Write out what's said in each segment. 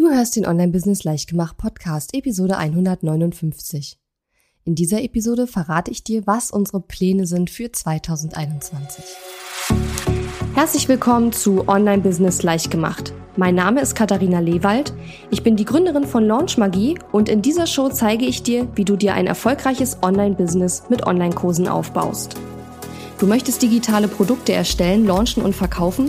Du hörst den Online-Business Leichtgemacht Podcast, Episode 159. In dieser Episode verrate ich dir, was unsere Pläne sind für 2021. Herzlich willkommen zu Online-Business Leichtgemacht. Mein Name ist Katharina Lewald. Ich bin die Gründerin von Launch Magie und in dieser Show zeige ich dir, wie du dir ein erfolgreiches Online-Business mit Online-Kursen aufbaust. Du möchtest digitale Produkte erstellen, launchen und verkaufen?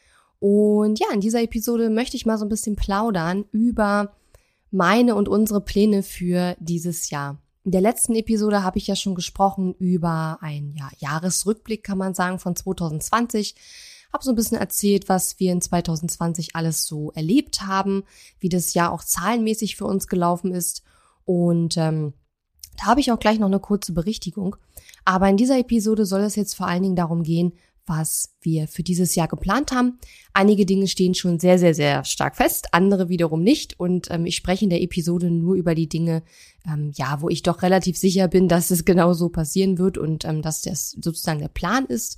und ja, in dieser Episode möchte ich mal so ein bisschen plaudern über meine und unsere Pläne für dieses Jahr. In der letzten Episode habe ich ja schon gesprochen über einen ja, Jahresrückblick, kann man sagen, von 2020. Habe so ein bisschen erzählt, was wir in 2020 alles so erlebt haben, wie das Jahr auch zahlenmäßig für uns gelaufen ist. Und ähm, da habe ich auch gleich noch eine kurze Berichtigung. Aber in dieser Episode soll es jetzt vor allen Dingen darum gehen, was wir für dieses Jahr geplant haben. Einige Dinge stehen schon sehr, sehr, sehr stark fest, andere wiederum nicht. Und ähm, ich spreche in der Episode nur über die Dinge, ähm, ja, wo ich doch relativ sicher bin, dass es genau so passieren wird und ähm, dass das sozusagen der Plan ist.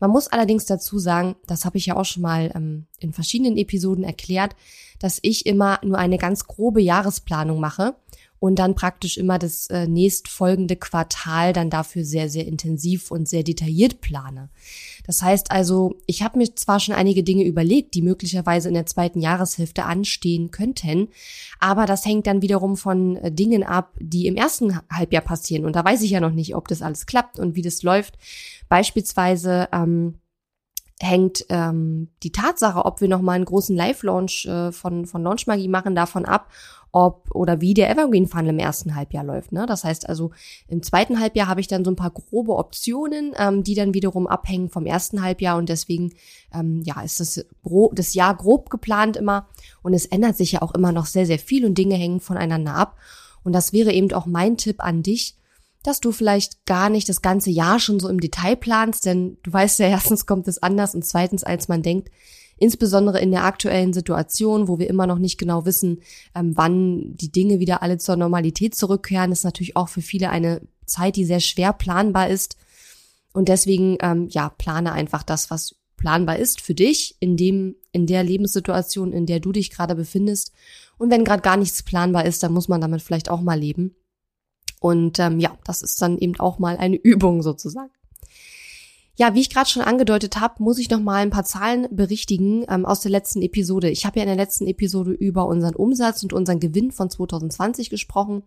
Man muss allerdings dazu sagen, das habe ich ja auch schon mal ähm, in verschiedenen Episoden erklärt, dass ich immer nur eine ganz grobe Jahresplanung mache und dann praktisch immer das äh, nächstfolgende Quartal dann dafür sehr, sehr intensiv und sehr detailliert plane. Das heißt also, ich habe mir zwar schon einige Dinge überlegt, die möglicherweise in der zweiten Jahreshälfte anstehen könnten, aber das hängt dann wiederum von äh, Dingen ab, die im ersten Halbjahr passieren. Und da weiß ich ja noch nicht, ob das alles klappt und wie das läuft. Beispielsweise ähm, hängt ähm, die Tatsache, ob wir nochmal einen großen Live-Launch äh, von, von Launch Magie machen, davon ab, ob oder wie der Evergreen Funnel im ersten Halbjahr läuft. Ne? Das heißt also, im zweiten Halbjahr habe ich dann so ein paar grobe Optionen, ähm, die dann wiederum abhängen vom ersten Halbjahr und deswegen ähm, ja ist das, das Jahr grob geplant immer und es ändert sich ja auch immer noch sehr, sehr viel und Dinge hängen voneinander ab. Und das wäre eben auch mein Tipp an dich, dass du vielleicht gar nicht das ganze Jahr schon so im Detail planst, denn du weißt ja, erstens kommt es anders und zweitens, als man denkt, insbesondere in der aktuellen Situation, wo wir immer noch nicht genau wissen, ähm, wann die Dinge wieder alle zur Normalität zurückkehren, ist natürlich auch für viele eine Zeit, die sehr schwer planbar ist. Und deswegen, ähm, ja, plane einfach das, was planbar ist für dich in dem, in der Lebenssituation, in der du dich gerade befindest. Und wenn gerade gar nichts planbar ist, dann muss man damit vielleicht auch mal leben. Und ähm, ja, das ist dann eben auch mal eine Übung sozusagen. Ja, wie ich gerade schon angedeutet habe, muss ich noch mal ein paar Zahlen berichtigen ähm, aus der letzten Episode. Ich habe ja in der letzten Episode über unseren Umsatz und unseren Gewinn von 2020 gesprochen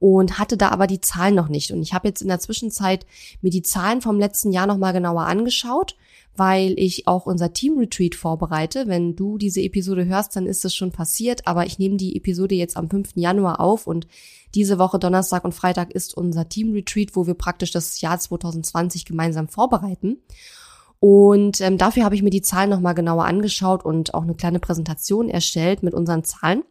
und hatte da aber die Zahlen noch nicht. Und ich habe jetzt in der Zwischenzeit mir die Zahlen vom letzten Jahr noch mal genauer angeschaut, weil ich auch unser Team Retreat vorbereite. Wenn du diese Episode hörst, dann ist es schon passiert, aber ich nehme die Episode jetzt am 5. Januar auf und diese Woche Donnerstag und Freitag ist unser Team Retreat, wo wir praktisch das Jahr 2020 gemeinsam vorbereiten. Und ähm, dafür habe ich mir die Zahlen nochmal genauer angeschaut und auch eine kleine Präsentation erstellt mit unseren Zahlen.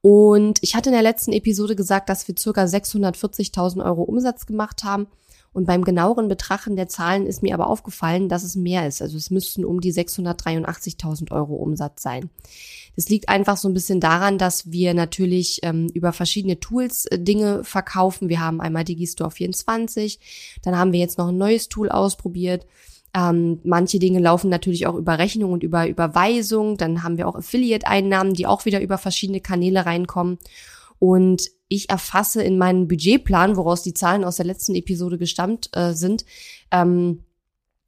Und ich hatte in der letzten Episode gesagt, dass wir circa 640.000 Euro Umsatz gemacht haben. Und beim genaueren Betrachten der Zahlen ist mir aber aufgefallen, dass es mehr ist. Also es müssten um die 683.000 Euro Umsatz sein. Das liegt einfach so ein bisschen daran, dass wir natürlich ähm, über verschiedene Tools äh, Dinge verkaufen. Wir haben einmal Digistore 24, dann haben wir jetzt noch ein neues Tool ausprobiert. Ähm, manche Dinge laufen natürlich auch über Rechnung und über Überweisung. Dann haben wir auch Affiliate-Einnahmen, die auch wieder über verschiedene Kanäle reinkommen. Und ich erfasse in meinem Budgetplan, woraus die Zahlen aus der letzten Episode gestammt äh, sind ähm,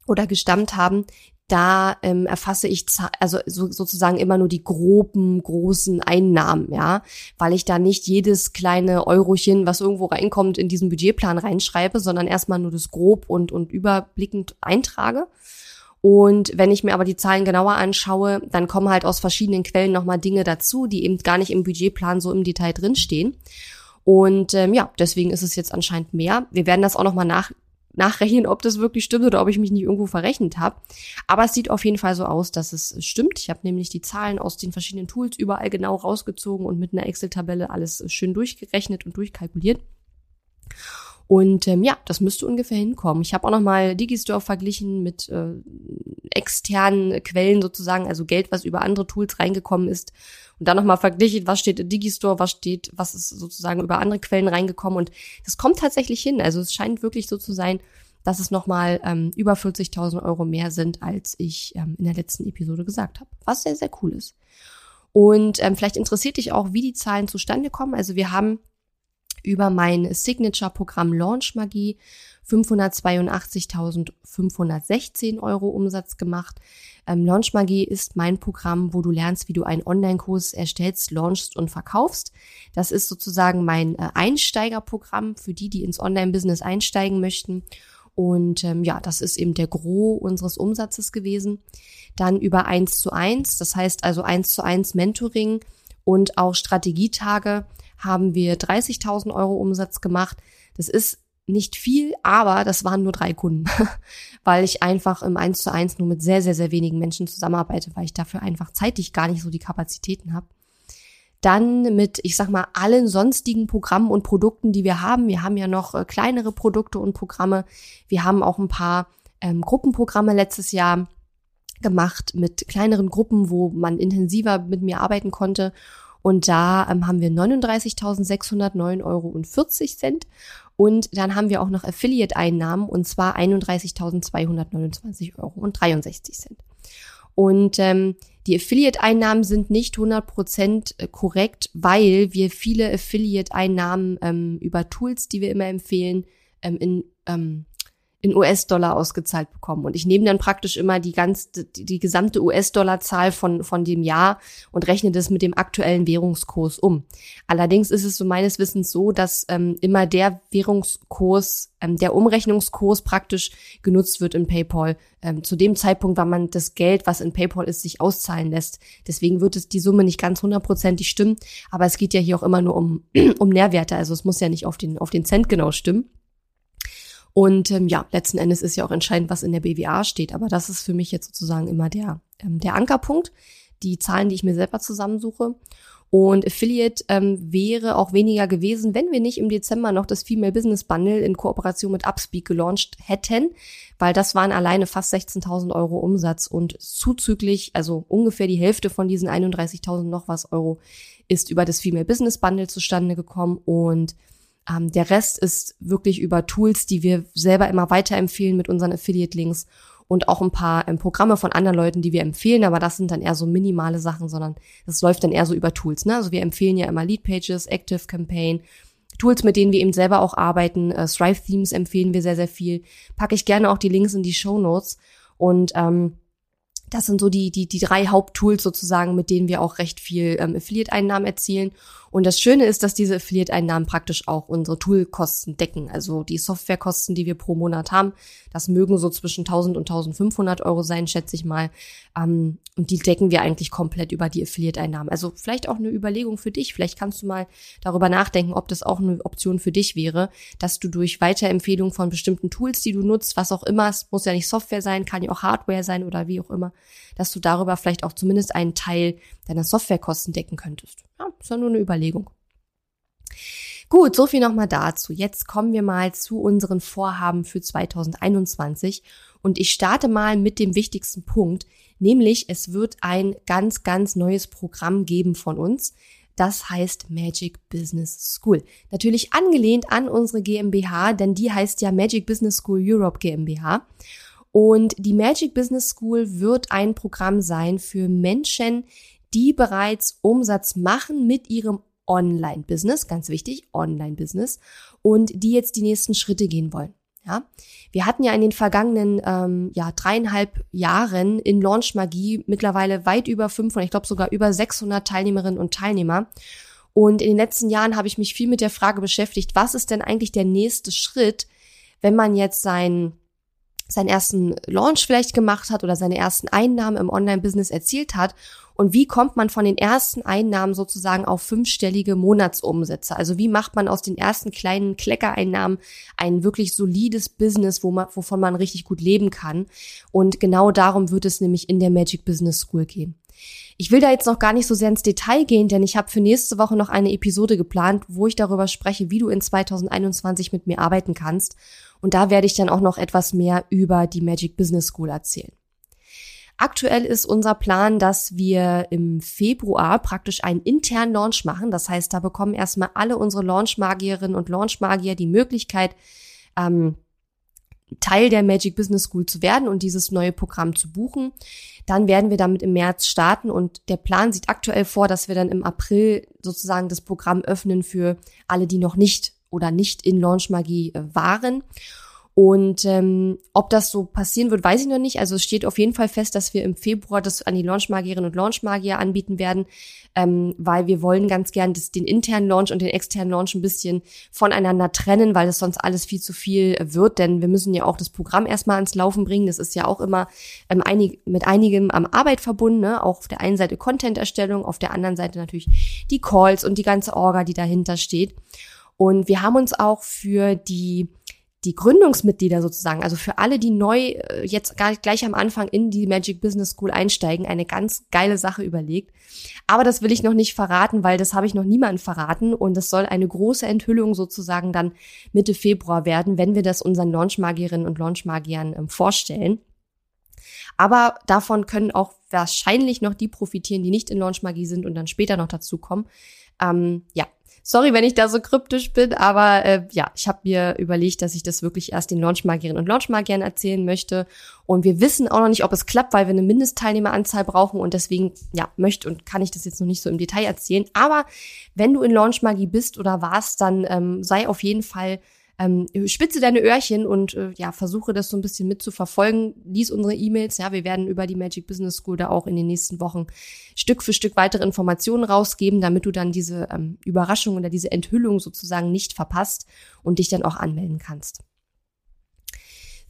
oder gestammt haben, da ähm, erfasse ich also so, sozusagen immer nur die groben, großen Einnahmen, ja, weil ich da nicht jedes kleine Eurochen, was irgendwo reinkommt, in diesen Budgetplan reinschreibe, sondern erstmal nur das grob und, und überblickend eintrage. Und wenn ich mir aber die Zahlen genauer anschaue, dann kommen halt aus verschiedenen Quellen nochmal Dinge dazu, die eben gar nicht im Budgetplan so im Detail drinstehen. Und ähm, ja, deswegen ist es jetzt anscheinend mehr. Wir werden das auch nochmal nach nachrechnen, ob das wirklich stimmt oder ob ich mich nicht irgendwo verrechnet habe. Aber es sieht auf jeden Fall so aus, dass es stimmt. Ich habe nämlich die Zahlen aus den verschiedenen Tools überall genau rausgezogen und mit einer Excel-Tabelle alles schön durchgerechnet und durchkalkuliert. Und ähm, ja, das müsste ungefähr hinkommen. Ich habe auch noch mal Digistore verglichen mit äh, externen Quellen sozusagen, also Geld, was über andere Tools reingekommen ist. Und dann noch mal verglichen, was steht in Digistore, was steht, was ist sozusagen über andere Quellen reingekommen. Und das kommt tatsächlich hin. Also es scheint wirklich so zu sein, dass es noch mal ähm, über 40.000 Euro mehr sind, als ich ähm, in der letzten Episode gesagt habe. Was sehr, sehr cool ist. Und ähm, vielleicht interessiert dich auch, wie die Zahlen zustande kommen. Also wir haben über mein Signature-Programm Launch Magie 582.516 Euro Umsatz gemacht. Ähm, Launch Magie ist mein Programm, wo du lernst, wie du einen Online-Kurs erstellst, launchst und verkaufst. Das ist sozusagen mein äh, Einsteigerprogramm für die, die ins Online-Business einsteigen möchten. Und ähm, ja, das ist eben der Gros unseres Umsatzes gewesen. Dann über eins zu eins, das heißt also eins zu eins Mentoring und auch Strategietage haben wir 30.000 Euro Umsatz gemacht. Das ist nicht viel, aber das waren nur drei Kunden, weil ich einfach im 1 zu 1 nur mit sehr, sehr, sehr wenigen Menschen zusammenarbeite, weil ich dafür einfach zeitlich gar nicht so die Kapazitäten habe. Dann mit, ich sag mal, allen sonstigen Programmen und Produkten, die wir haben. Wir haben ja noch äh, kleinere Produkte und Programme. Wir haben auch ein paar ähm, Gruppenprogramme letztes Jahr gemacht mit kleineren Gruppen, wo man intensiver mit mir arbeiten konnte. Und da ähm, haben wir 39.609 Euro und 40 Cent. Und dann haben wir auch noch Affiliate-Einnahmen und zwar 31.229 Euro und 63 Cent. Und ähm, die Affiliate-Einnahmen sind nicht 100% äh, korrekt, weil wir viele Affiliate-Einnahmen ähm, über Tools, die wir immer empfehlen, ähm, in ähm, in US-Dollar ausgezahlt bekommen. Und ich nehme dann praktisch immer die ganz, die, die gesamte US-Dollar-Zahl von, von dem Jahr und rechne das mit dem aktuellen Währungskurs um. Allerdings ist es so meines Wissens so, dass ähm, immer der Währungskurs, ähm, der Umrechnungskurs praktisch genutzt wird in PayPal. Ähm, zu dem Zeitpunkt, wann man das Geld, was in PayPal ist, sich auszahlen lässt. Deswegen wird es die Summe nicht ganz hundertprozentig stimmen. Aber es geht ja hier auch immer nur um, um Nährwerte. Also es muss ja nicht auf den, auf den Cent genau stimmen. Und ähm, ja, letzten Endes ist ja auch entscheidend, was in der BWA steht. Aber das ist für mich jetzt sozusagen immer der, ähm, der Ankerpunkt, die Zahlen, die ich mir selber zusammensuche. Und Affiliate ähm, wäre auch weniger gewesen, wenn wir nicht im Dezember noch das Female Business Bundle in Kooperation mit Upspeak gelauncht hätten, weil das waren alleine fast 16.000 Euro Umsatz und zuzüglich, also ungefähr die Hälfte von diesen 31.000 noch was Euro ist über das Female Business Bundle zustande gekommen und ähm, der Rest ist wirklich über Tools, die wir selber immer weiterempfehlen mit unseren Affiliate-Links und auch ein paar ähm, Programme von anderen Leuten, die wir empfehlen, aber das sind dann eher so minimale Sachen, sondern das läuft dann eher so über Tools. Ne? Also wir empfehlen ja immer Lead Pages, Active Campaign, Tools, mit denen wir eben selber auch arbeiten. Äh, Thrive Themes empfehlen wir sehr, sehr viel. Packe ich gerne auch die Links in die Show Notes und ähm, das sind so die, die, die drei Haupttools sozusagen, mit denen wir auch recht viel ähm, Affiliate-Einnahmen erzielen. Und das Schöne ist, dass diese Affiliate-Einnahmen praktisch auch unsere Toolkosten decken. Also die Softwarekosten, die wir pro Monat haben, das mögen so zwischen 1000 und 1500 Euro sein, schätze ich mal. Ähm, und die decken wir eigentlich komplett über die Affiliate-Einnahmen. Also vielleicht auch eine Überlegung für dich. Vielleicht kannst du mal darüber nachdenken, ob das auch eine Option für dich wäre, dass du durch Weiterempfehlung von bestimmten Tools, die du nutzt, was auch immer, es muss ja nicht Software sein, kann ja auch Hardware sein oder wie auch immer, dass du darüber vielleicht auch zumindest einen Teil deiner Softwarekosten decken könntest. Ja, ist ja nur eine Überlegung. Gut, so viel nochmal dazu. Jetzt kommen wir mal zu unseren Vorhaben für 2021 und ich starte mal mit dem wichtigsten Punkt, nämlich es wird ein ganz, ganz neues Programm geben von uns. Das heißt Magic Business School. Natürlich angelehnt an unsere GmbH, denn die heißt ja Magic Business School Europe GmbH. Und die Magic Business School wird ein Programm sein für Menschen, die bereits Umsatz machen mit ihrem Online-Business, ganz wichtig, Online-Business, und die jetzt die nächsten Schritte gehen wollen. Ja, wir hatten ja in den vergangenen ähm, ja dreieinhalb Jahren in Launch Magie mittlerweile weit über 500, ich glaube sogar über 600 Teilnehmerinnen und Teilnehmer. Und in den letzten Jahren habe ich mich viel mit der Frage beschäftigt, was ist denn eigentlich der nächste Schritt, wenn man jetzt sein seinen ersten Launch vielleicht gemacht hat oder seine ersten Einnahmen im Online-Business erzielt hat und wie kommt man von den ersten Einnahmen sozusagen auf fünfstellige Monatsumsätze? Also wie macht man aus den ersten kleinen Kleckereinnahmen ein wirklich solides Business, wo man, wovon man richtig gut leben kann? Und genau darum wird es nämlich in der Magic Business School gehen. Ich will da jetzt noch gar nicht so sehr ins Detail gehen, denn ich habe für nächste Woche noch eine Episode geplant, wo ich darüber spreche, wie du in 2021 mit mir arbeiten kannst. Und da werde ich dann auch noch etwas mehr über die Magic Business School erzählen. Aktuell ist unser Plan, dass wir im Februar praktisch einen internen Launch machen. Das heißt, da bekommen erstmal alle unsere Launchmagierinnen und Launchmagier die Möglichkeit, ähm, Teil der Magic Business School zu werden und dieses neue Programm zu buchen. Dann werden wir damit im März starten und der Plan sieht aktuell vor, dass wir dann im April sozusagen das Programm öffnen für alle, die noch nicht oder nicht in Launchmagie äh, waren. Und ähm, ob das so passieren wird, weiß ich noch nicht. Also es steht auf jeden Fall fest, dass wir im Februar das an die Launchmagierinnen und Launchmagier anbieten werden, ähm, weil wir wollen ganz gern das, den internen Launch und den externen Launch ein bisschen voneinander trennen, weil das sonst alles viel zu viel wird. Denn wir müssen ja auch das Programm erstmal ans Laufen bringen. Das ist ja auch immer ähm, einig, mit einigem am Arbeit verbunden. Ne? Auch auf der einen Seite Content-Erstellung, auf der anderen Seite natürlich die Calls und die ganze Orga, die dahinter steht. Und wir haben uns auch für die die Gründungsmitglieder sozusagen, also für alle, die neu äh, jetzt gar gleich am Anfang in die Magic Business School einsteigen, eine ganz geile Sache überlegt. Aber das will ich noch nicht verraten, weil das habe ich noch niemandem verraten und es soll eine große Enthüllung sozusagen dann Mitte Februar werden, wenn wir das unseren Launchmagierinnen und Launchmagiern ähm, vorstellen. Aber davon können auch wahrscheinlich noch die profitieren, die nicht in Launchmagie sind und dann später noch dazukommen. Ähm, ja, Sorry, wenn ich da so kryptisch bin, aber äh, ja, ich habe mir überlegt, dass ich das wirklich erst den Launchmagierinnen und Launchmagiern erzählen möchte. Und wir wissen auch noch nicht, ob es klappt, weil wir eine Mindestteilnehmeranzahl brauchen und deswegen, ja, möchte und kann ich das jetzt noch nicht so im Detail erzählen. Aber wenn du in Launchmagie bist oder warst, dann ähm, sei auf jeden Fall ähm, spitze deine Öhrchen und äh, ja, versuche das so ein bisschen mitzuverfolgen. Lies unsere E-Mails. Ja, wir werden über die Magic Business School da auch in den nächsten Wochen Stück für Stück weitere Informationen rausgeben, damit du dann diese ähm, Überraschung oder diese Enthüllung sozusagen nicht verpasst und dich dann auch anmelden kannst.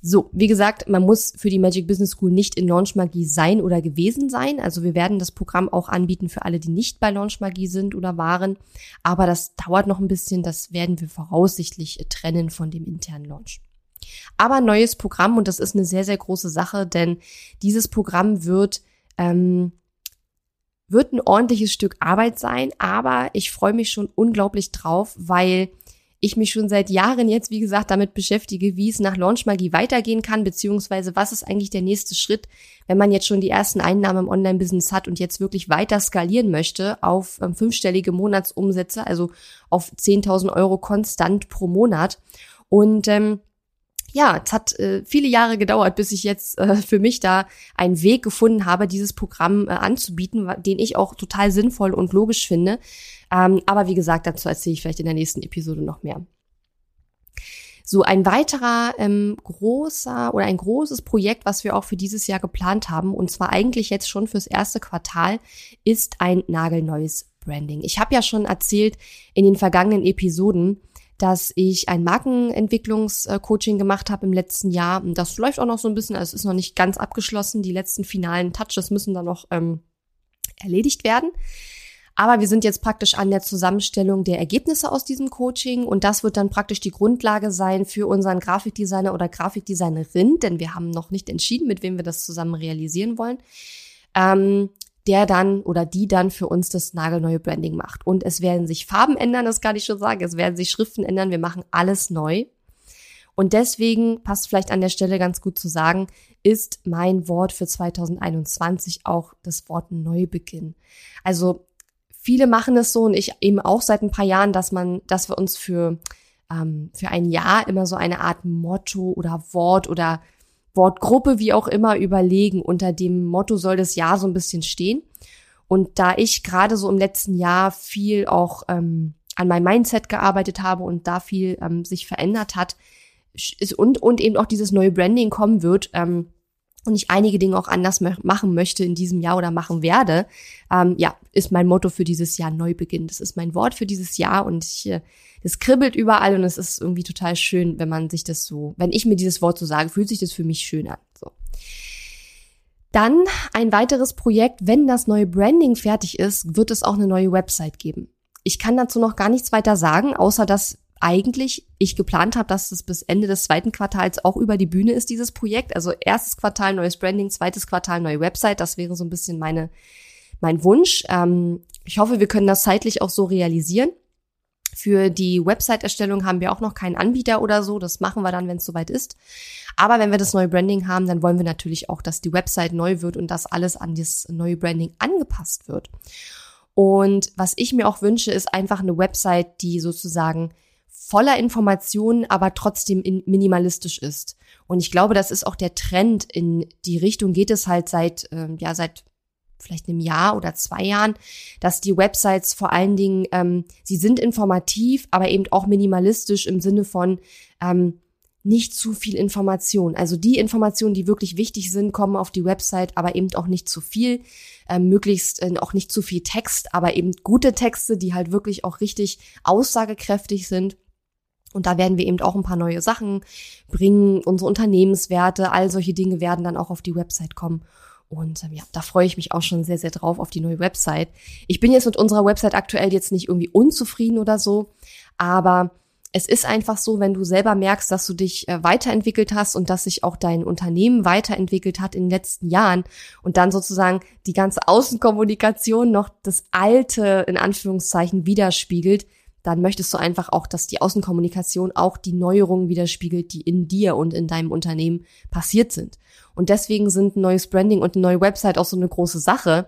So, wie gesagt, man muss für die Magic Business School nicht in Launch Magie sein oder gewesen sein. Also wir werden das Programm auch anbieten für alle, die nicht bei Launch Magie sind oder waren. Aber das dauert noch ein bisschen. Das werden wir voraussichtlich trennen von dem internen Launch. Aber neues Programm und das ist eine sehr, sehr große Sache, denn dieses Programm wird ähm, wird ein ordentliches Stück Arbeit sein, aber ich freue mich schon unglaublich drauf, weil ich mich schon seit Jahren jetzt, wie gesagt, damit beschäftige, wie es nach Launchmagie weitergehen kann, beziehungsweise was ist eigentlich der nächste Schritt, wenn man jetzt schon die ersten Einnahmen im Online-Business hat und jetzt wirklich weiter skalieren möchte auf ähm, fünfstellige Monatsumsätze, also auf 10.000 Euro konstant pro Monat. Und ähm, ja, es hat äh, viele Jahre gedauert, bis ich jetzt äh, für mich da einen Weg gefunden habe, dieses Programm äh, anzubieten, den ich auch total sinnvoll und logisch finde. Ähm, aber wie gesagt, dazu erzähle ich vielleicht in der nächsten Episode noch mehr. So ein weiterer ähm, großer oder ein großes Projekt, was wir auch für dieses Jahr geplant haben, und zwar eigentlich jetzt schon fürs erste Quartal, ist ein nagelneues Branding. Ich habe ja schon erzählt in den vergangenen Episoden, dass ich ein Markenentwicklungscoaching gemacht habe im letzten Jahr. Das läuft auch noch so ein bisschen, also es ist noch nicht ganz abgeschlossen. Die letzten finalen Touches müssen dann noch ähm, erledigt werden. Aber wir sind jetzt praktisch an der Zusammenstellung der Ergebnisse aus diesem Coaching und das wird dann praktisch die Grundlage sein für unseren Grafikdesigner oder Grafikdesignerin, denn wir haben noch nicht entschieden, mit wem wir das zusammen realisieren wollen, ähm, der dann oder die dann für uns das nagelneue Branding macht. Und es werden sich Farben ändern, das kann ich schon sagen, es werden sich Schriften ändern, wir machen alles neu. Und deswegen passt vielleicht an der Stelle ganz gut zu sagen, ist mein Wort für 2021 auch das Wort Neubeginn. Also viele machen es so und ich eben auch seit ein paar Jahren, dass man, dass wir uns für, ähm, für ein Jahr immer so eine Art Motto oder Wort oder Wortgruppe, wie auch immer, überlegen. Unter dem Motto soll das Jahr so ein bisschen stehen. Und da ich gerade so im letzten Jahr viel auch ähm, an meinem Mindset gearbeitet habe und da viel ähm, sich verändert hat ist, und, und eben auch dieses neue Branding kommen wird, ähm, und ich einige Dinge auch anders machen möchte in diesem Jahr oder machen werde, ähm, ja, ist mein Motto für dieses Jahr Neubeginn. Das ist mein Wort für dieses Jahr und ich, äh, das kribbelt überall und es ist irgendwie total schön, wenn man sich das so, wenn ich mir dieses Wort so sage, fühlt sich das für mich schön an. So. Dann ein weiteres Projekt, wenn das neue Branding fertig ist, wird es auch eine neue Website geben. Ich kann dazu noch gar nichts weiter sagen, außer dass eigentlich ich geplant habe, dass es bis Ende des zweiten Quartals auch über die Bühne ist, dieses Projekt. Also erstes Quartal neues Branding, zweites Quartal neue Website. Das wäre so ein bisschen meine, mein Wunsch. Ähm, ich hoffe, wir können das zeitlich auch so realisieren. Für die Website-Erstellung haben wir auch noch keinen Anbieter oder so. Das machen wir dann, wenn es soweit ist. Aber wenn wir das neue Branding haben, dann wollen wir natürlich auch, dass die Website neu wird und dass alles an das neue Branding angepasst wird. Und was ich mir auch wünsche, ist einfach eine Website, die sozusagen voller Informationen, aber trotzdem minimalistisch ist. Und ich glaube, das ist auch der Trend. In die Richtung geht es halt seit, äh, ja, seit vielleicht einem Jahr oder zwei Jahren, dass die Websites vor allen Dingen, ähm, sie sind informativ, aber eben auch minimalistisch im Sinne von ähm, nicht zu viel Information. Also die Informationen, die wirklich wichtig sind, kommen auf die Website, aber eben auch nicht zu viel. Ähm, möglichst äh, auch nicht zu viel Text, aber eben gute Texte, die halt wirklich auch richtig aussagekräftig sind. Und da werden wir eben auch ein paar neue Sachen bringen. Unsere Unternehmenswerte, all solche Dinge werden dann auch auf die Website kommen. Und ähm, ja, da freue ich mich auch schon sehr, sehr drauf auf die neue Website. Ich bin jetzt mit unserer Website aktuell jetzt nicht irgendwie unzufrieden oder so, aber es ist einfach so, wenn du selber merkst, dass du dich äh, weiterentwickelt hast und dass sich auch dein Unternehmen weiterentwickelt hat in den letzten Jahren und dann sozusagen die ganze Außenkommunikation noch das alte in Anführungszeichen widerspiegelt, dann möchtest du einfach auch, dass die Außenkommunikation auch die Neuerungen widerspiegelt, die in dir und in deinem Unternehmen passiert sind. Und deswegen sind ein neues Branding und eine neue Website auch so eine große Sache.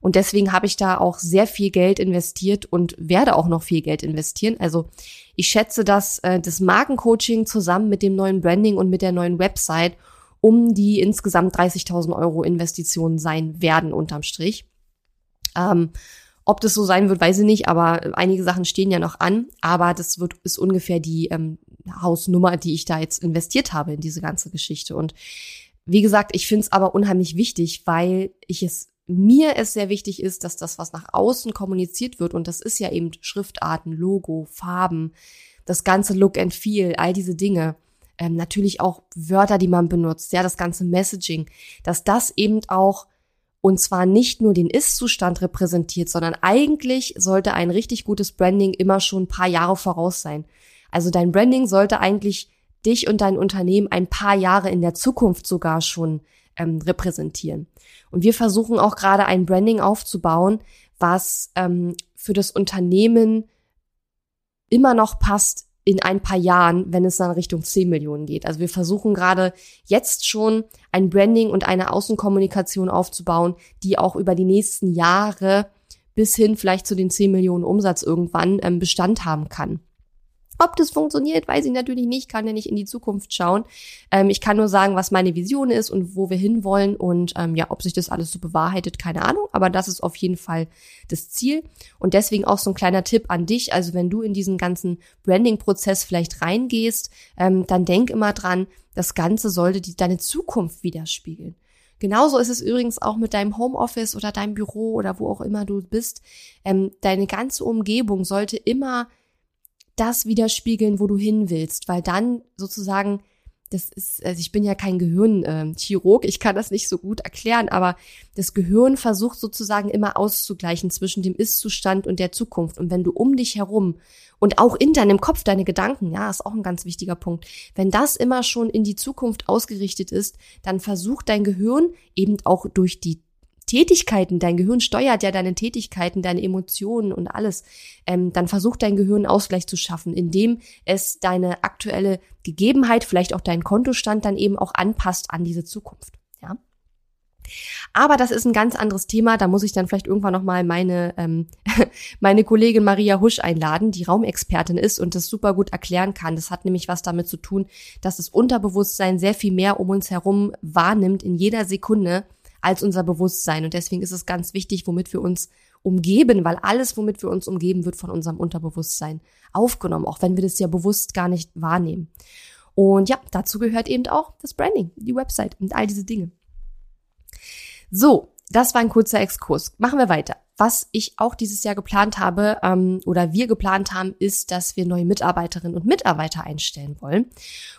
Und deswegen habe ich da auch sehr viel Geld investiert und werde auch noch viel Geld investieren. Also ich schätze, dass äh, das Markencoaching zusammen mit dem neuen Branding und mit der neuen Website um die insgesamt 30.000 Euro Investitionen sein werden unterm Strich. Ähm, ob das so sein wird, weiß ich nicht, aber einige Sachen stehen ja noch an. Aber das wird ist ungefähr die ähm, Hausnummer, die ich da jetzt investiert habe in diese ganze Geschichte. Und wie gesagt, ich finde es aber unheimlich wichtig, weil ich es mir es sehr wichtig ist, dass das, was nach außen kommuniziert wird, und das ist ja eben Schriftarten, Logo, Farben, das ganze Look and Feel, all diese Dinge, ähm, natürlich auch Wörter, die man benutzt, ja, das ganze Messaging, dass das eben auch und zwar nicht nur den Ist-Zustand repräsentiert, sondern eigentlich sollte ein richtig gutes Branding immer schon ein paar Jahre voraus sein. Also dein Branding sollte eigentlich dich und dein Unternehmen ein paar Jahre in der Zukunft sogar schon ähm, repräsentieren. Und wir versuchen auch gerade ein Branding aufzubauen, was ähm, für das Unternehmen immer noch passt, in ein paar Jahren, wenn es dann Richtung 10 Millionen geht. Also wir versuchen gerade jetzt schon ein Branding und eine Außenkommunikation aufzubauen, die auch über die nächsten Jahre bis hin vielleicht zu den 10 Millionen Umsatz irgendwann ähm, Bestand haben kann. Ob das funktioniert, weiß ich natürlich nicht, kann ja nicht in die Zukunft schauen. Ähm, ich kann nur sagen, was meine Vision ist und wo wir hinwollen und ähm, ja, ob sich das alles so bewahrheitet, keine Ahnung, aber das ist auf jeden Fall das Ziel und deswegen auch so ein kleiner Tipp an dich, also wenn du in diesen ganzen Branding-Prozess vielleicht reingehst, ähm, dann denk immer dran, das Ganze sollte die, deine Zukunft widerspiegeln. Genauso ist es übrigens auch mit deinem Homeoffice oder deinem Büro oder wo auch immer du bist. Ähm, deine ganze Umgebung sollte immer das widerspiegeln, wo du hin willst, weil dann sozusagen das ist, also ich bin ja kein Gehirnchirurg, äh, ich kann das nicht so gut erklären, aber das Gehirn versucht sozusagen immer auszugleichen zwischen dem Ist-Zustand und der Zukunft. Und wenn du um dich herum und auch in deinem Kopf deine Gedanken, ja, ist auch ein ganz wichtiger Punkt, wenn das immer schon in die Zukunft ausgerichtet ist, dann versucht dein Gehirn eben auch durch die Tätigkeiten, dein Gehirn steuert ja deine Tätigkeiten, deine Emotionen und alles, ähm, dann versucht dein Gehirn Ausgleich zu schaffen, indem es deine aktuelle Gegebenheit, vielleicht auch deinen Kontostand dann eben auch anpasst an diese Zukunft. Ja. Aber das ist ein ganz anderes Thema. Da muss ich dann vielleicht irgendwann nochmal meine, ähm, meine Kollegin Maria Husch einladen, die Raumexpertin ist und das super gut erklären kann. Das hat nämlich was damit zu tun, dass das Unterbewusstsein sehr viel mehr um uns herum wahrnimmt in jeder Sekunde als unser Bewusstsein. Und deswegen ist es ganz wichtig, womit wir uns umgeben, weil alles, womit wir uns umgeben, wird von unserem Unterbewusstsein aufgenommen, auch wenn wir das ja bewusst gar nicht wahrnehmen. Und ja, dazu gehört eben auch das Branding, die Website und all diese Dinge. So, das war ein kurzer Exkurs. Machen wir weiter. Was ich auch dieses Jahr geplant habe ähm, oder wir geplant haben, ist, dass wir neue Mitarbeiterinnen und Mitarbeiter einstellen wollen.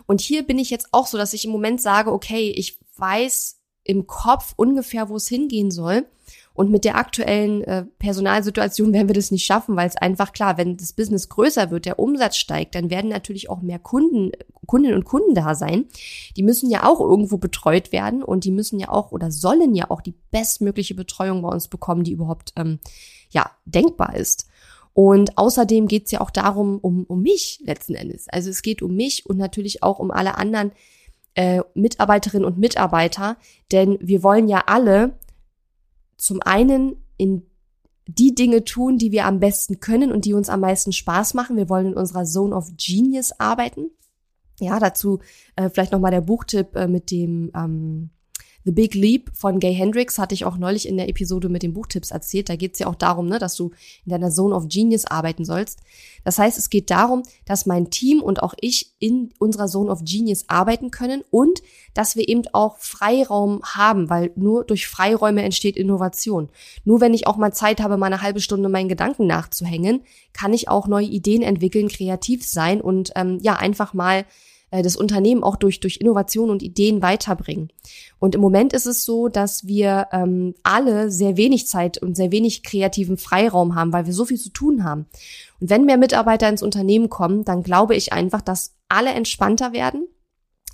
Und hier bin ich jetzt auch so, dass ich im Moment sage, okay, ich weiß im Kopf ungefähr, wo es hingehen soll. Und mit der aktuellen äh, Personalsituation werden wir das nicht schaffen, weil es einfach klar, wenn das Business größer wird, der Umsatz steigt, dann werden natürlich auch mehr Kunden, Kundinnen und Kunden da sein. Die müssen ja auch irgendwo betreut werden und die müssen ja auch oder sollen ja auch die bestmögliche Betreuung bei uns bekommen, die überhaupt ähm, ja denkbar ist. Und außerdem geht es ja auch darum, um, um mich letzten Endes. Also es geht um mich und natürlich auch um alle anderen äh, Mitarbeiterinnen und Mitarbeiter, denn wir wollen ja alle zum einen in die Dinge tun, die wir am besten können und die uns am meisten Spaß machen. Wir wollen in unserer Zone of Genius arbeiten. Ja, dazu äh, vielleicht nochmal der Buchtipp äh, mit dem ähm, The Big Leap von Gay Hendricks hatte ich auch neulich in der Episode mit den Buchtipps erzählt. Da geht es ja auch darum, ne, dass du in deiner Zone of Genius arbeiten sollst. Das heißt, es geht darum, dass mein Team und auch ich in unserer Zone of Genius arbeiten können und dass wir eben auch Freiraum haben, weil nur durch Freiräume entsteht Innovation. Nur wenn ich auch mal Zeit habe, mal eine halbe Stunde meinen Gedanken nachzuhängen, kann ich auch neue Ideen entwickeln, kreativ sein und ähm, ja einfach mal äh, das Unternehmen auch durch, durch Innovation und Ideen weiterbringen. Und im Moment ist es so, dass wir ähm, alle sehr wenig Zeit und sehr wenig kreativen Freiraum haben, weil wir so viel zu tun haben. Und wenn mehr Mitarbeiter ins Unternehmen kommen, dann glaube ich einfach, dass alle entspannter werden,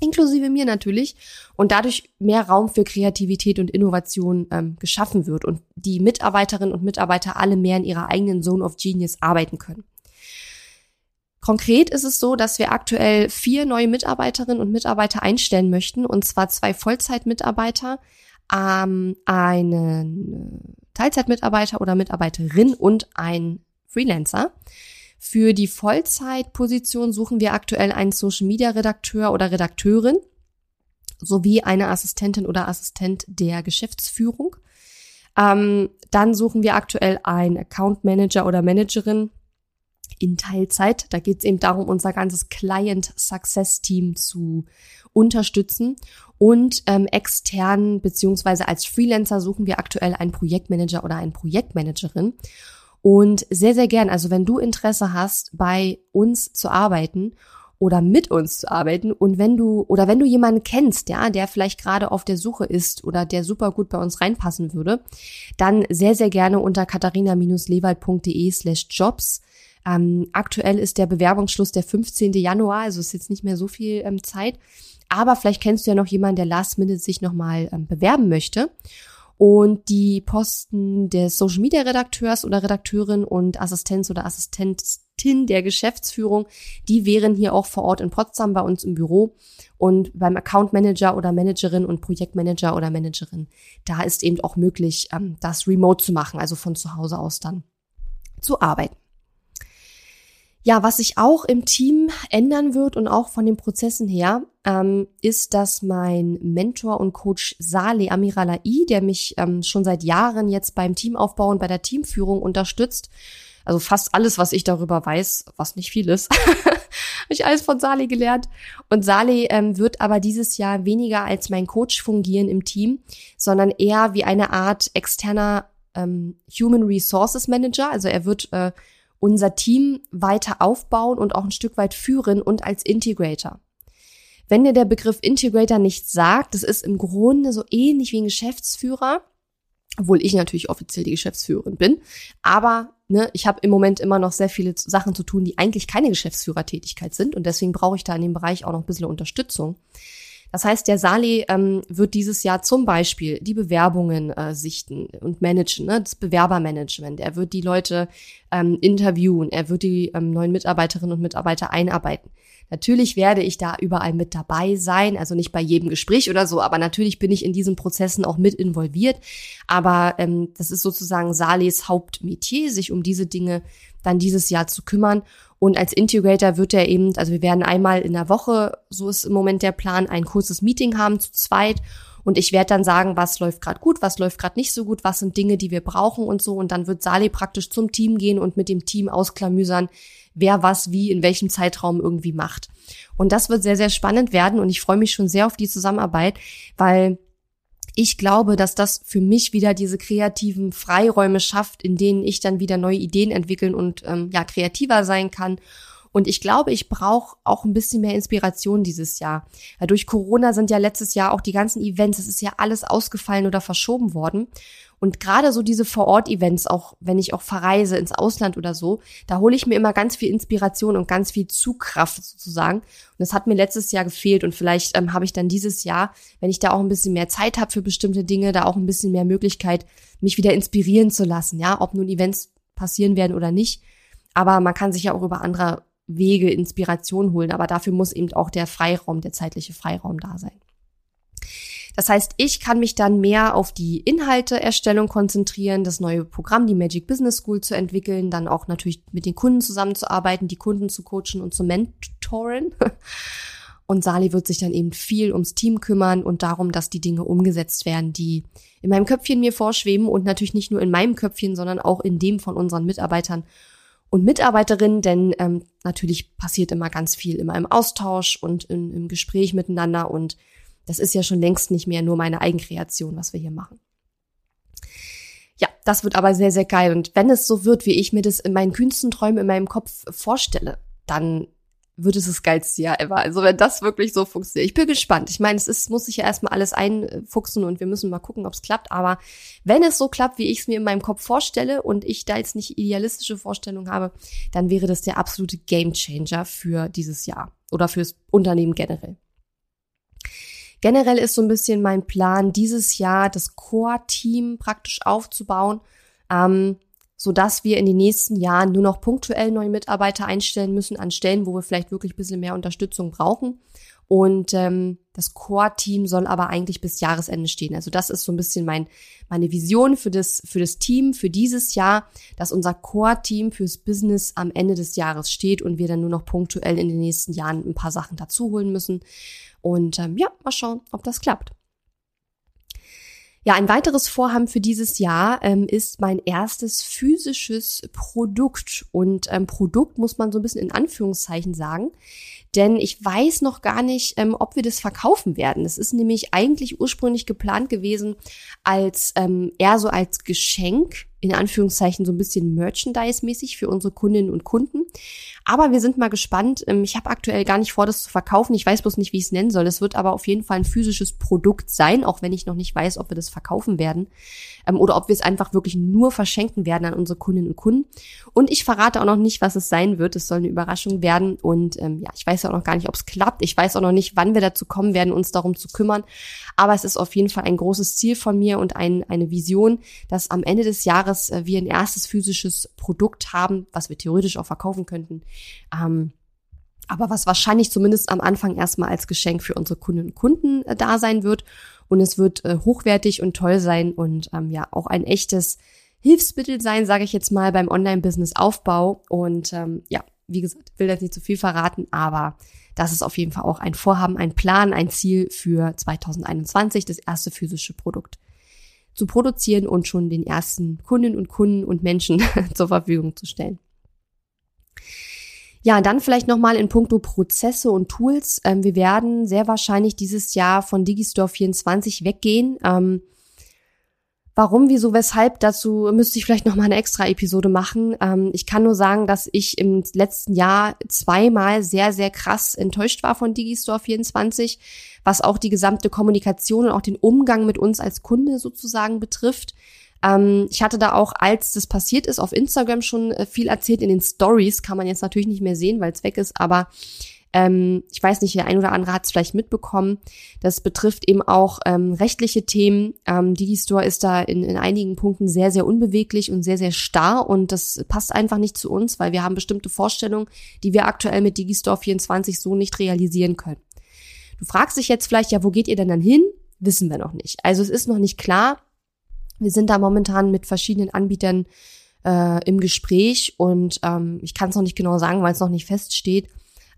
inklusive mir natürlich, und dadurch mehr Raum für Kreativität und Innovation ähm, geschaffen wird und die Mitarbeiterinnen und Mitarbeiter alle mehr in ihrer eigenen Zone of Genius arbeiten können. Konkret ist es so, dass wir aktuell vier neue Mitarbeiterinnen und Mitarbeiter einstellen möchten, und zwar zwei Vollzeitmitarbeiter, ähm, einen Teilzeitmitarbeiter oder Mitarbeiterin und ein Freelancer. Für die Vollzeitposition suchen wir aktuell einen Social Media Redakteur oder Redakteurin sowie eine Assistentin oder Assistent der Geschäftsführung. Ähm, dann suchen wir aktuell einen Account Manager oder Managerin in Teilzeit. Da geht es eben darum, unser ganzes Client Success Team zu unterstützen. Und ähm, extern beziehungsweise als Freelancer suchen wir aktuell einen Projektmanager oder eine Projektmanagerin. Und sehr, sehr gern, also wenn du Interesse hast, bei uns zu arbeiten oder mit uns zu arbeiten und wenn du oder wenn du jemanden kennst, ja, der vielleicht gerade auf der Suche ist oder der super gut bei uns reinpassen würde, dann sehr sehr gerne unter katharina-lewald.de slash jobs ähm, aktuell ist der Bewerbungsschluss der 15. Januar, also ist jetzt nicht mehr so viel ähm, Zeit. Aber vielleicht kennst du ja noch jemanden, der last minute sich nochmal ähm, bewerben möchte. Und die Posten des Social Media Redakteurs oder Redakteurin und Assistenz oder Assistentin der Geschäftsführung, die wären hier auch vor Ort in Potsdam bei uns im Büro. Und beim Account Manager oder Managerin und Projektmanager oder Managerin, da ist eben auch möglich, ähm, das remote zu machen, also von zu Hause aus dann zu arbeiten. Ja, was sich auch im Team ändern wird und auch von den Prozessen her, ähm, ist, dass mein Mentor und Coach Saleh Amiralai, der mich ähm, schon seit Jahren jetzt beim Teamaufbau und bei der Teamführung unterstützt, also fast alles, was ich darüber weiß, was nicht viel ist, habe ich alles von Saleh gelernt. Und Saleh ähm, wird aber dieses Jahr weniger als mein Coach fungieren im Team, sondern eher wie eine Art externer ähm, Human Resources Manager. Also er wird äh, unser Team weiter aufbauen und auch ein Stück weit führen und als Integrator. Wenn dir der Begriff Integrator nichts sagt, das ist im Grunde so ähnlich wie ein Geschäftsführer, obwohl ich natürlich offiziell die Geschäftsführerin bin, aber ne, ich habe im Moment immer noch sehr viele Sachen zu tun, die eigentlich keine Geschäftsführertätigkeit sind und deswegen brauche ich da in dem Bereich auch noch ein bisschen Unterstützung. Das heißt, der Sali ähm, wird dieses Jahr zum Beispiel die Bewerbungen äh, sichten und managen, ne? das Bewerbermanagement. Er wird die Leute ähm, interviewen, er wird die ähm, neuen Mitarbeiterinnen und Mitarbeiter einarbeiten. Natürlich werde ich da überall mit dabei sein, also nicht bei jedem Gespräch oder so, aber natürlich bin ich in diesen Prozessen auch mit involviert. Aber ähm, das ist sozusagen Salis Hauptmetier, sich um diese Dinge dann dieses Jahr zu kümmern. Und als Integrator wird er eben, also wir werden einmal in der Woche, so ist im Moment der Plan, ein kurzes Meeting haben zu zweit. Und ich werde dann sagen, was läuft gerade gut, was läuft gerade nicht so gut, was sind Dinge, die wir brauchen und so. Und dann wird Sali praktisch zum Team gehen und mit dem Team ausklamüsern, wer was wie in welchem Zeitraum irgendwie macht. Und das wird sehr, sehr spannend werden und ich freue mich schon sehr auf die Zusammenarbeit, weil ich glaube, dass das für mich wieder diese kreativen Freiräume schafft, in denen ich dann wieder neue Ideen entwickeln und ähm, ja kreativer sein kann. Und ich glaube, ich brauche auch ein bisschen mehr Inspiration dieses Jahr. Ja, durch Corona sind ja letztes Jahr auch die ganzen Events, es ist ja alles ausgefallen oder verschoben worden. Und gerade so diese Vor-Ort-Events, auch wenn ich auch verreise ins Ausland oder so, da hole ich mir immer ganz viel Inspiration und ganz viel Zugkraft sozusagen. Und das hat mir letztes Jahr gefehlt und vielleicht ähm, habe ich dann dieses Jahr, wenn ich da auch ein bisschen mehr Zeit habe für bestimmte Dinge, da auch ein bisschen mehr Möglichkeit, mich wieder inspirieren zu lassen, ja, ob nun Events passieren werden oder nicht. Aber man kann sich ja auch über andere Wege Inspiration holen, aber dafür muss eben auch der Freiraum, der zeitliche Freiraum da sein. Das heißt, ich kann mich dann mehr auf die Inhalteerstellung konzentrieren, das neue Programm, die Magic Business School zu entwickeln, dann auch natürlich mit den Kunden zusammenzuarbeiten, die Kunden zu coachen und zu mentoren. Und Sali wird sich dann eben viel ums Team kümmern und darum, dass die Dinge umgesetzt werden, die in meinem Köpfchen mir vorschweben und natürlich nicht nur in meinem Köpfchen, sondern auch in dem von unseren Mitarbeitern und Mitarbeiterinnen, denn ähm, natürlich passiert immer ganz viel immer im Austausch und in, im Gespräch miteinander und das ist ja schon längst nicht mehr nur meine Eigenkreation, was wir hier machen. Ja, das wird aber sehr, sehr geil. Und wenn es so wird, wie ich mir das in meinen kühnsten Träumen in meinem Kopf vorstelle, dann wird es das geilste Jahr ever. Also wenn das wirklich so funktioniert. Ich bin gespannt. Ich meine, es ist, muss sich ja erstmal alles einfuchsen und wir müssen mal gucken, ob es klappt. Aber wenn es so klappt, wie ich es mir in meinem Kopf vorstelle und ich da jetzt nicht idealistische Vorstellungen habe, dann wäre das der absolute Gamechanger für dieses Jahr oder fürs Unternehmen generell. Generell ist so ein bisschen mein Plan, dieses Jahr das Core-Team praktisch aufzubauen, ähm, so dass wir in den nächsten Jahren nur noch punktuell neue Mitarbeiter einstellen müssen an Stellen, wo wir vielleicht wirklich ein bisschen mehr Unterstützung brauchen. Und ähm, das Core-Team soll aber eigentlich bis Jahresende stehen. Also das ist so ein bisschen mein, meine Vision für das, für das Team, für dieses Jahr, dass unser Core-Team fürs Business am Ende des Jahres steht und wir dann nur noch punktuell in den nächsten Jahren ein paar Sachen dazu holen müssen. Und ähm, ja, mal schauen, ob das klappt. Ja, ein weiteres Vorhaben für dieses Jahr ähm, ist mein erstes physisches Produkt. Und ähm, Produkt muss man so ein bisschen in Anführungszeichen sagen, denn ich weiß noch gar nicht, ähm, ob wir das verkaufen werden. Es ist nämlich eigentlich ursprünglich geplant gewesen als ähm, eher so als Geschenk in Anführungszeichen so ein bisschen Merchandise-mäßig für unsere Kundinnen und Kunden. Aber wir sind mal gespannt. Ähm, ich habe aktuell gar nicht vor, das zu verkaufen. Ich weiß bloß nicht, wie ich es nennen soll. Es wird aber auf jeden Fall ein physisches Produkt sein, auch wenn ich noch nicht weiß, ob wir das verkaufen werden ähm, oder ob wir es einfach wirklich nur verschenken werden an unsere Kundinnen und Kunden. Und ich verrate auch noch nicht, was es sein wird. Es soll eine Überraschung werden. Und ähm, ja, ich weiß auch noch gar nicht, ob es klappt. Ich weiß auch noch nicht, wann wir dazu kommen werden, uns darum zu kümmern. Aber es ist auf jeden Fall ein großes Ziel von mir und ein, eine Vision, dass am Ende des Jahres äh, wir ein erstes physisches Produkt haben, was wir theoretisch auch verkaufen könnten. Ähm, aber was wahrscheinlich zumindest am Anfang erstmal als Geschenk für unsere Kundinnen und Kunden äh, da sein wird. Und es wird äh, hochwertig und toll sein und ähm, ja auch ein echtes Hilfsmittel sein, sage ich jetzt mal, beim Online-Business-Aufbau. Und ähm, ja, wie gesagt, will jetzt nicht zu viel verraten, aber das ist auf jeden Fall auch ein Vorhaben, ein Plan, ein Ziel für 2021, das erste physische Produkt zu produzieren und schon den ersten Kundinnen und Kunden und Menschen zur Verfügung zu stellen. Ja, dann vielleicht nochmal in puncto Prozesse und Tools. Ähm, wir werden sehr wahrscheinlich dieses Jahr von Digistore 24 weggehen. Warum, wieso, weshalb, dazu müsste ich vielleicht noch mal eine extra Episode machen. Ähm, ich kann nur sagen, dass ich im letzten Jahr zweimal sehr, sehr krass enttäuscht war von Digistore 24, was auch die gesamte Kommunikation und auch den Umgang mit uns als Kunde sozusagen betrifft. Ähm, ich hatte da auch, als das passiert ist, auf Instagram schon äh, viel erzählt. In den Stories kann man jetzt natürlich nicht mehr sehen, weil es weg ist, aber ähm, ich weiß nicht, der ein oder andere hat es vielleicht mitbekommen. Das betrifft eben auch ähm, rechtliche Themen. Ähm, Digistore ist da in, in einigen Punkten sehr, sehr unbeweglich und sehr, sehr starr und das passt einfach nicht zu uns, weil wir haben bestimmte Vorstellungen, die wir aktuell mit Digistore 24 so nicht realisieren können. Du fragst dich jetzt vielleicht, ja, wo geht ihr denn dann hin? Wissen wir noch nicht. Also es ist noch nicht klar. Wir sind da momentan mit verschiedenen Anbietern äh, im Gespräch und ähm, ich kann es noch nicht genau sagen, weil es noch nicht feststeht.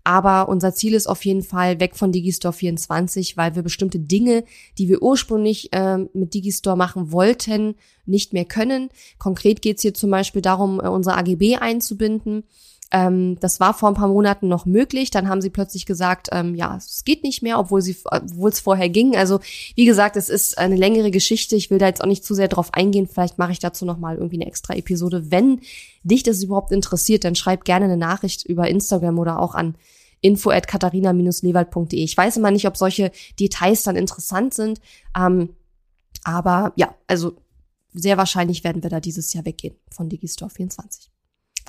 Aber unser Ziel ist auf jeden Fall weg von Digistore 24, weil wir bestimmte Dinge, die wir ursprünglich äh, mit Digistore machen wollten, nicht mehr können. Konkret geht es hier zum Beispiel darum, äh, unsere AGB einzubinden. Ähm, das war vor ein paar Monaten noch möglich. Dann haben sie plötzlich gesagt, ähm, ja, es geht nicht mehr, obwohl sie, obwohl es vorher ging. Also wie gesagt, es ist eine längere Geschichte. Ich will da jetzt auch nicht zu sehr drauf eingehen. Vielleicht mache ich dazu noch mal irgendwie eine extra Episode. Wenn dich das überhaupt interessiert, dann schreib gerne eine Nachricht über Instagram oder auch an info at katharina-lewald.de. Ich weiß immer nicht, ob solche Details dann interessant sind. Ähm, aber ja, also sehr wahrscheinlich werden wir da dieses Jahr weggehen von Digistore 24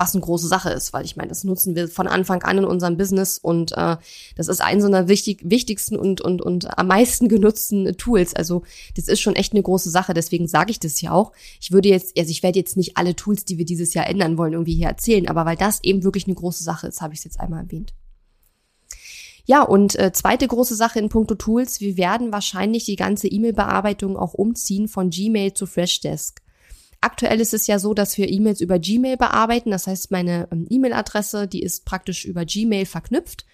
was eine große Sache ist, weil ich meine, das nutzen wir von Anfang an in unserem Business und äh, das ist eins unserer wichtig, wichtigsten und, und, und am meisten genutzten Tools. Also das ist schon echt eine große Sache, deswegen sage ich das ja auch. Ich würde jetzt, also ich werde jetzt nicht alle Tools, die wir dieses Jahr ändern wollen, irgendwie hier erzählen, aber weil das eben wirklich eine große Sache ist, habe ich es jetzt einmal erwähnt. Ja, und äh, zweite große Sache in puncto Tools, wir werden wahrscheinlich die ganze E-Mail-Bearbeitung auch umziehen von Gmail zu Freshdesk. Aktuell ist es ja so, dass wir E-Mails über Gmail bearbeiten. Das heißt, meine ähm, E-Mail-Adresse, die ist praktisch über Gmail verknüpft.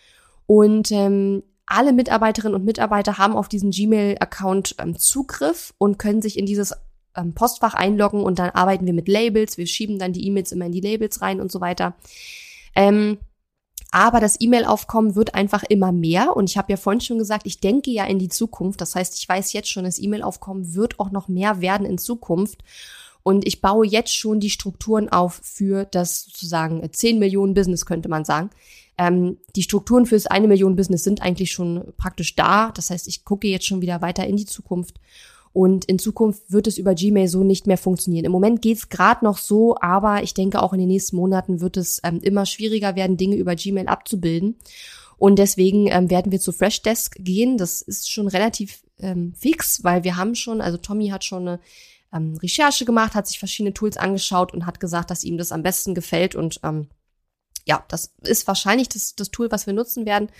Und ähm, alle Mitarbeiterinnen und Mitarbeiter haben auf diesen Gmail-Account ähm, Zugriff und können sich in dieses ähm, Postfach einloggen und dann arbeiten wir mit Labels. Wir schieben dann die E-Mails immer in die Labels rein und so weiter. Ähm, aber das E-Mail-Aufkommen wird einfach immer mehr. Und ich habe ja vorhin schon gesagt, ich denke ja in die Zukunft. Das heißt, ich weiß jetzt schon, das E-Mail-Aufkommen wird auch noch mehr werden in Zukunft. Und ich baue jetzt schon die Strukturen auf für das sozusagen 10 Millionen Business, könnte man sagen. Ähm, die Strukturen fürs eine Million Business sind eigentlich schon praktisch da. Das heißt, ich gucke jetzt schon wieder weiter in die Zukunft. Und in Zukunft wird es über Gmail so nicht mehr funktionieren. Im Moment geht es gerade noch so, aber ich denke auch in den nächsten Monaten wird es ähm, immer schwieriger werden, Dinge über Gmail abzubilden. Und deswegen ähm, werden wir zu Freshdesk gehen. Das ist schon relativ ähm, fix, weil wir haben schon, also Tommy hat schon eine ähm, Recherche gemacht, hat sich verschiedene Tools angeschaut und hat gesagt, dass ihm das am besten gefällt. Und ähm, ja, das ist wahrscheinlich das, das Tool, was wir nutzen werden.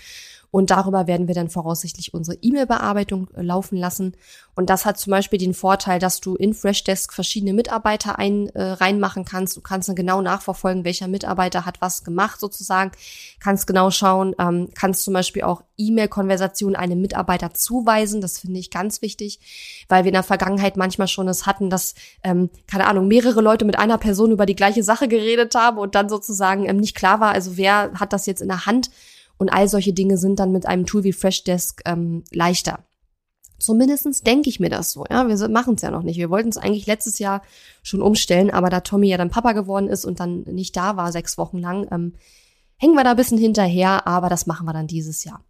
Und darüber werden wir dann voraussichtlich unsere E-Mail-Bearbeitung äh, laufen lassen. Und das hat zum Beispiel den Vorteil, dass du in Freshdesk verschiedene Mitarbeiter ein, äh, reinmachen kannst. Du kannst dann genau nachverfolgen, welcher Mitarbeiter hat was gemacht sozusagen. Kannst genau schauen, ähm, kannst zum Beispiel auch E-Mail-Konversationen einem Mitarbeiter zuweisen. Das finde ich ganz wichtig, weil wir in der Vergangenheit manchmal schon es hatten, dass, ähm, keine Ahnung, mehrere Leute mit einer Person über die gleiche Sache geredet haben und dann sozusagen ähm, nicht klar war, also wer hat das jetzt in der Hand und all solche Dinge sind dann mit einem Tool wie Freshdesk ähm, leichter. Zumindestens denke ich mir das so. Ja, wir machen es ja noch nicht. Wir wollten es eigentlich letztes Jahr schon umstellen, aber da Tommy ja dann Papa geworden ist und dann nicht da war sechs Wochen lang, ähm, hängen wir da ein bisschen hinterher, aber das machen wir dann dieses Jahr.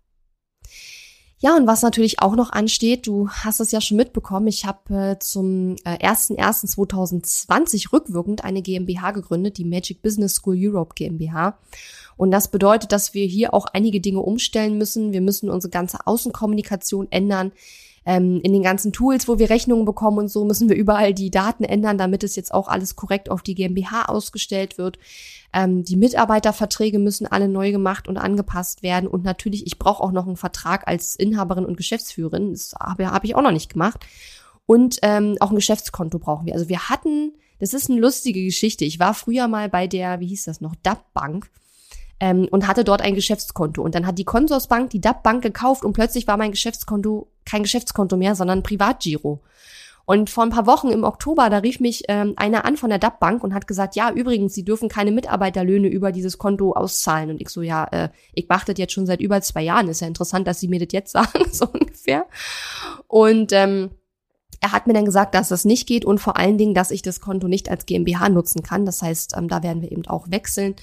Ja, und was natürlich auch noch ansteht, du hast es ja schon mitbekommen, ich habe äh, zum äh, 01.01.2020 rückwirkend eine GmbH gegründet, die Magic Business School Europe GmbH. Und das bedeutet, dass wir hier auch einige Dinge umstellen müssen. Wir müssen unsere ganze Außenkommunikation ändern. Ähm, in den ganzen Tools, wo wir Rechnungen bekommen und so, müssen wir überall die Daten ändern, damit es jetzt auch alles korrekt auf die GmbH ausgestellt wird. Ähm, die Mitarbeiterverträge müssen alle neu gemacht und angepasst werden. Und natürlich, ich brauche auch noch einen Vertrag als Inhaberin und Geschäftsführerin. Das habe hab ich auch noch nicht gemacht. Und ähm, auch ein Geschäftskonto brauchen wir. Also wir hatten, das ist eine lustige Geschichte. Ich war früher mal bei der, wie hieß das noch, DAP Bank ähm, und hatte dort ein Geschäftskonto. Und dann hat die Consorsbank die DAP Bank gekauft und plötzlich war mein Geschäftskonto kein Geschäftskonto mehr, sondern Privatgiro. Und vor ein paar Wochen im Oktober, da rief mich ähm, einer an von der DAP Bank und hat gesagt, ja, übrigens, Sie dürfen keine Mitarbeiterlöhne über dieses Konto auszahlen. Und ich so, ja, äh, ich mache das jetzt schon seit über zwei Jahren. Ist ja interessant, dass Sie mir das jetzt sagen, so ungefähr. Und ähm, er hat mir dann gesagt, dass das nicht geht und vor allen Dingen, dass ich das Konto nicht als GmbH nutzen kann. Das heißt, ähm, da werden wir eben auch wechseln.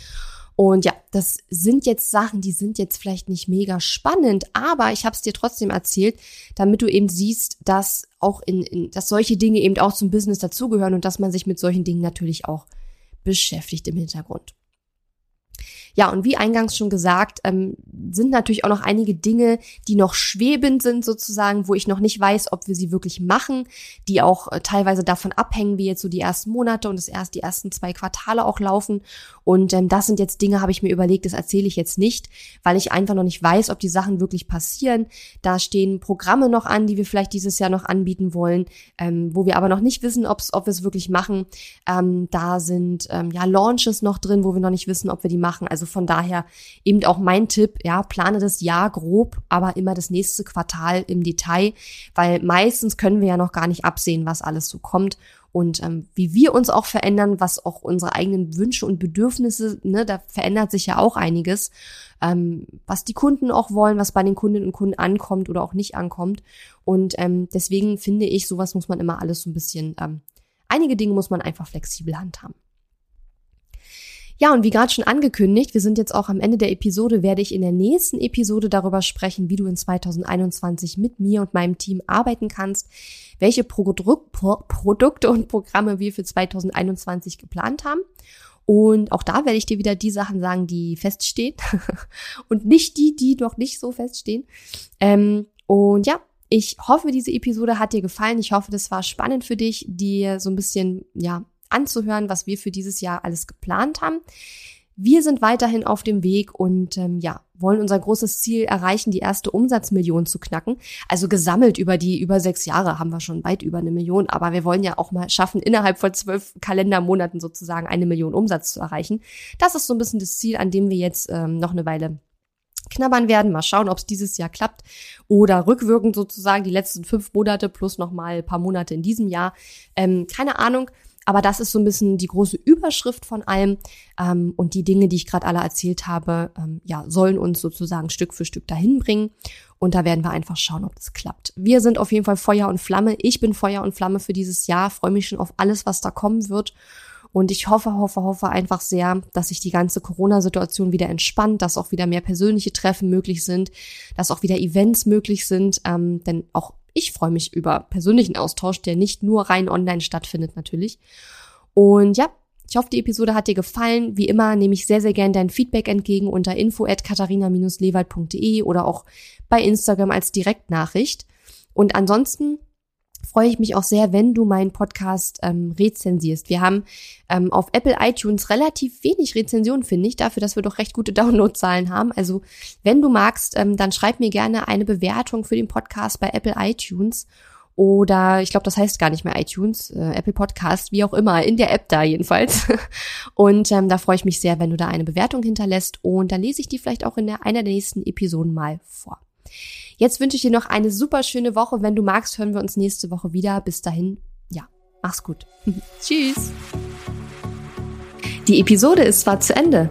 Und ja, das sind jetzt Sachen, die sind jetzt vielleicht nicht mega spannend, aber ich habe es dir trotzdem erzählt, damit du eben siehst, dass auch in, in dass solche Dinge eben auch zum Business dazugehören und dass man sich mit solchen Dingen natürlich auch beschäftigt im Hintergrund. Ja, und wie eingangs schon gesagt, ähm, sind natürlich auch noch einige Dinge, die noch schwebend sind sozusagen, wo ich noch nicht weiß, ob wir sie wirklich machen, die auch äh, teilweise davon abhängen, wie jetzt so die ersten Monate und das erst die ersten zwei Quartale auch laufen. Und ähm, das sind jetzt Dinge, habe ich mir überlegt, das erzähle ich jetzt nicht, weil ich einfach noch nicht weiß, ob die Sachen wirklich passieren. Da stehen Programme noch an, die wir vielleicht dieses Jahr noch anbieten wollen, ähm, wo wir aber noch nicht wissen, ob's, ob wir es wirklich machen. Ähm, da sind ähm, ja Launches noch drin, wo wir noch nicht wissen, ob wir die machen. Also Also von daher eben auch mein Tipp, ja, plane das Jahr grob, aber immer das nächste Quartal im Detail, weil meistens können wir ja noch gar nicht absehen, was alles so kommt und ähm, wie wir uns auch verändern, was auch unsere eigenen Wünsche und Bedürfnisse, ne, da verändert sich ja auch einiges, ähm, was die Kunden auch wollen, was bei den Kundinnen und Kunden ankommt oder auch nicht ankommt. Und ähm, deswegen finde ich, sowas muss man immer alles so ein bisschen, ähm, einige Dinge muss man einfach flexibel handhaben. Ja, und wie gerade schon angekündigt, wir sind jetzt auch am Ende der Episode, werde ich in der nächsten Episode darüber sprechen, wie du in 2021 mit mir und meinem Team arbeiten kannst, welche Pro Produkte und Programme wir für 2021 geplant haben. Und auch da werde ich dir wieder die Sachen sagen, die feststehen und nicht die, die noch nicht so feststehen. Ähm, und ja, ich hoffe, diese Episode hat dir gefallen. Ich hoffe, das war spannend für dich, dir so ein bisschen, ja, anzuhören, was wir für dieses Jahr alles geplant haben. Wir sind weiterhin auf dem Weg und ähm, ja, wollen unser großes Ziel erreichen, die erste Umsatzmillion zu knacken. Also gesammelt über die über sechs Jahre haben wir schon weit über eine Million, aber wir wollen ja auch mal schaffen, innerhalb von zwölf Kalendermonaten sozusagen eine Million Umsatz zu erreichen. Das ist so ein bisschen das Ziel, an dem wir jetzt ähm, noch eine Weile knabbern werden. Mal schauen, ob es dieses Jahr klappt oder rückwirkend sozusagen die letzten fünf Monate plus noch mal ein paar Monate in diesem Jahr. Ähm, keine Ahnung. Aber das ist so ein bisschen die große Überschrift von allem. Ähm, und die Dinge, die ich gerade alle erzählt habe, ähm, ja, sollen uns sozusagen Stück für Stück dahin bringen. Und da werden wir einfach schauen, ob das klappt. Wir sind auf jeden Fall Feuer und Flamme. Ich bin Feuer und Flamme für dieses Jahr. Freue mich schon auf alles, was da kommen wird. Und ich hoffe, hoffe, hoffe einfach sehr, dass sich die ganze Corona-Situation wieder entspannt, dass auch wieder mehr persönliche Treffen möglich sind, dass auch wieder Events möglich sind. Ähm, denn auch ich freue mich über persönlichen Austausch, der nicht nur rein online stattfindet natürlich. Und ja, ich hoffe, die Episode hat dir gefallen. Wie immer nehme ich sehr, sehr gern dein Feedback entgegen unter info at katharina-lewald.de oder auch bei Instagram als Direktnachricht. Und ansonsten freue ich mich auch sehr, wenn du meinen Podcast ähm, rezensierst. Wir haben ähm, auf Apple iTunes relativ wenig Rezensionen, finde ich, dafür, dass wir doch recht gute Downloadzahlen haben. Also wenn du magst, ähm, dann schreib mir gerne eine Bewertung für den Podcast bei Apple iTunes oder ich glaube, das heißt gar nicht mehr iTunes, äh, Apple Podcast, wie auch immer, in der App da jedenfalls. Und ähm, da freue ich mich sehr, wenn du da eine Bewertung hinterlässt und dann lese ich die vielleicht auch in der, einer der nächsten Episoden mal vor. Jetzt wünsche ich dir noch eine super schöne Woche. Wenn du magst, hören wir uns nächste Woche wieder. Bis dahin, ja, mach's gut. Tschüss. Die Episode ist zwar zu Ende,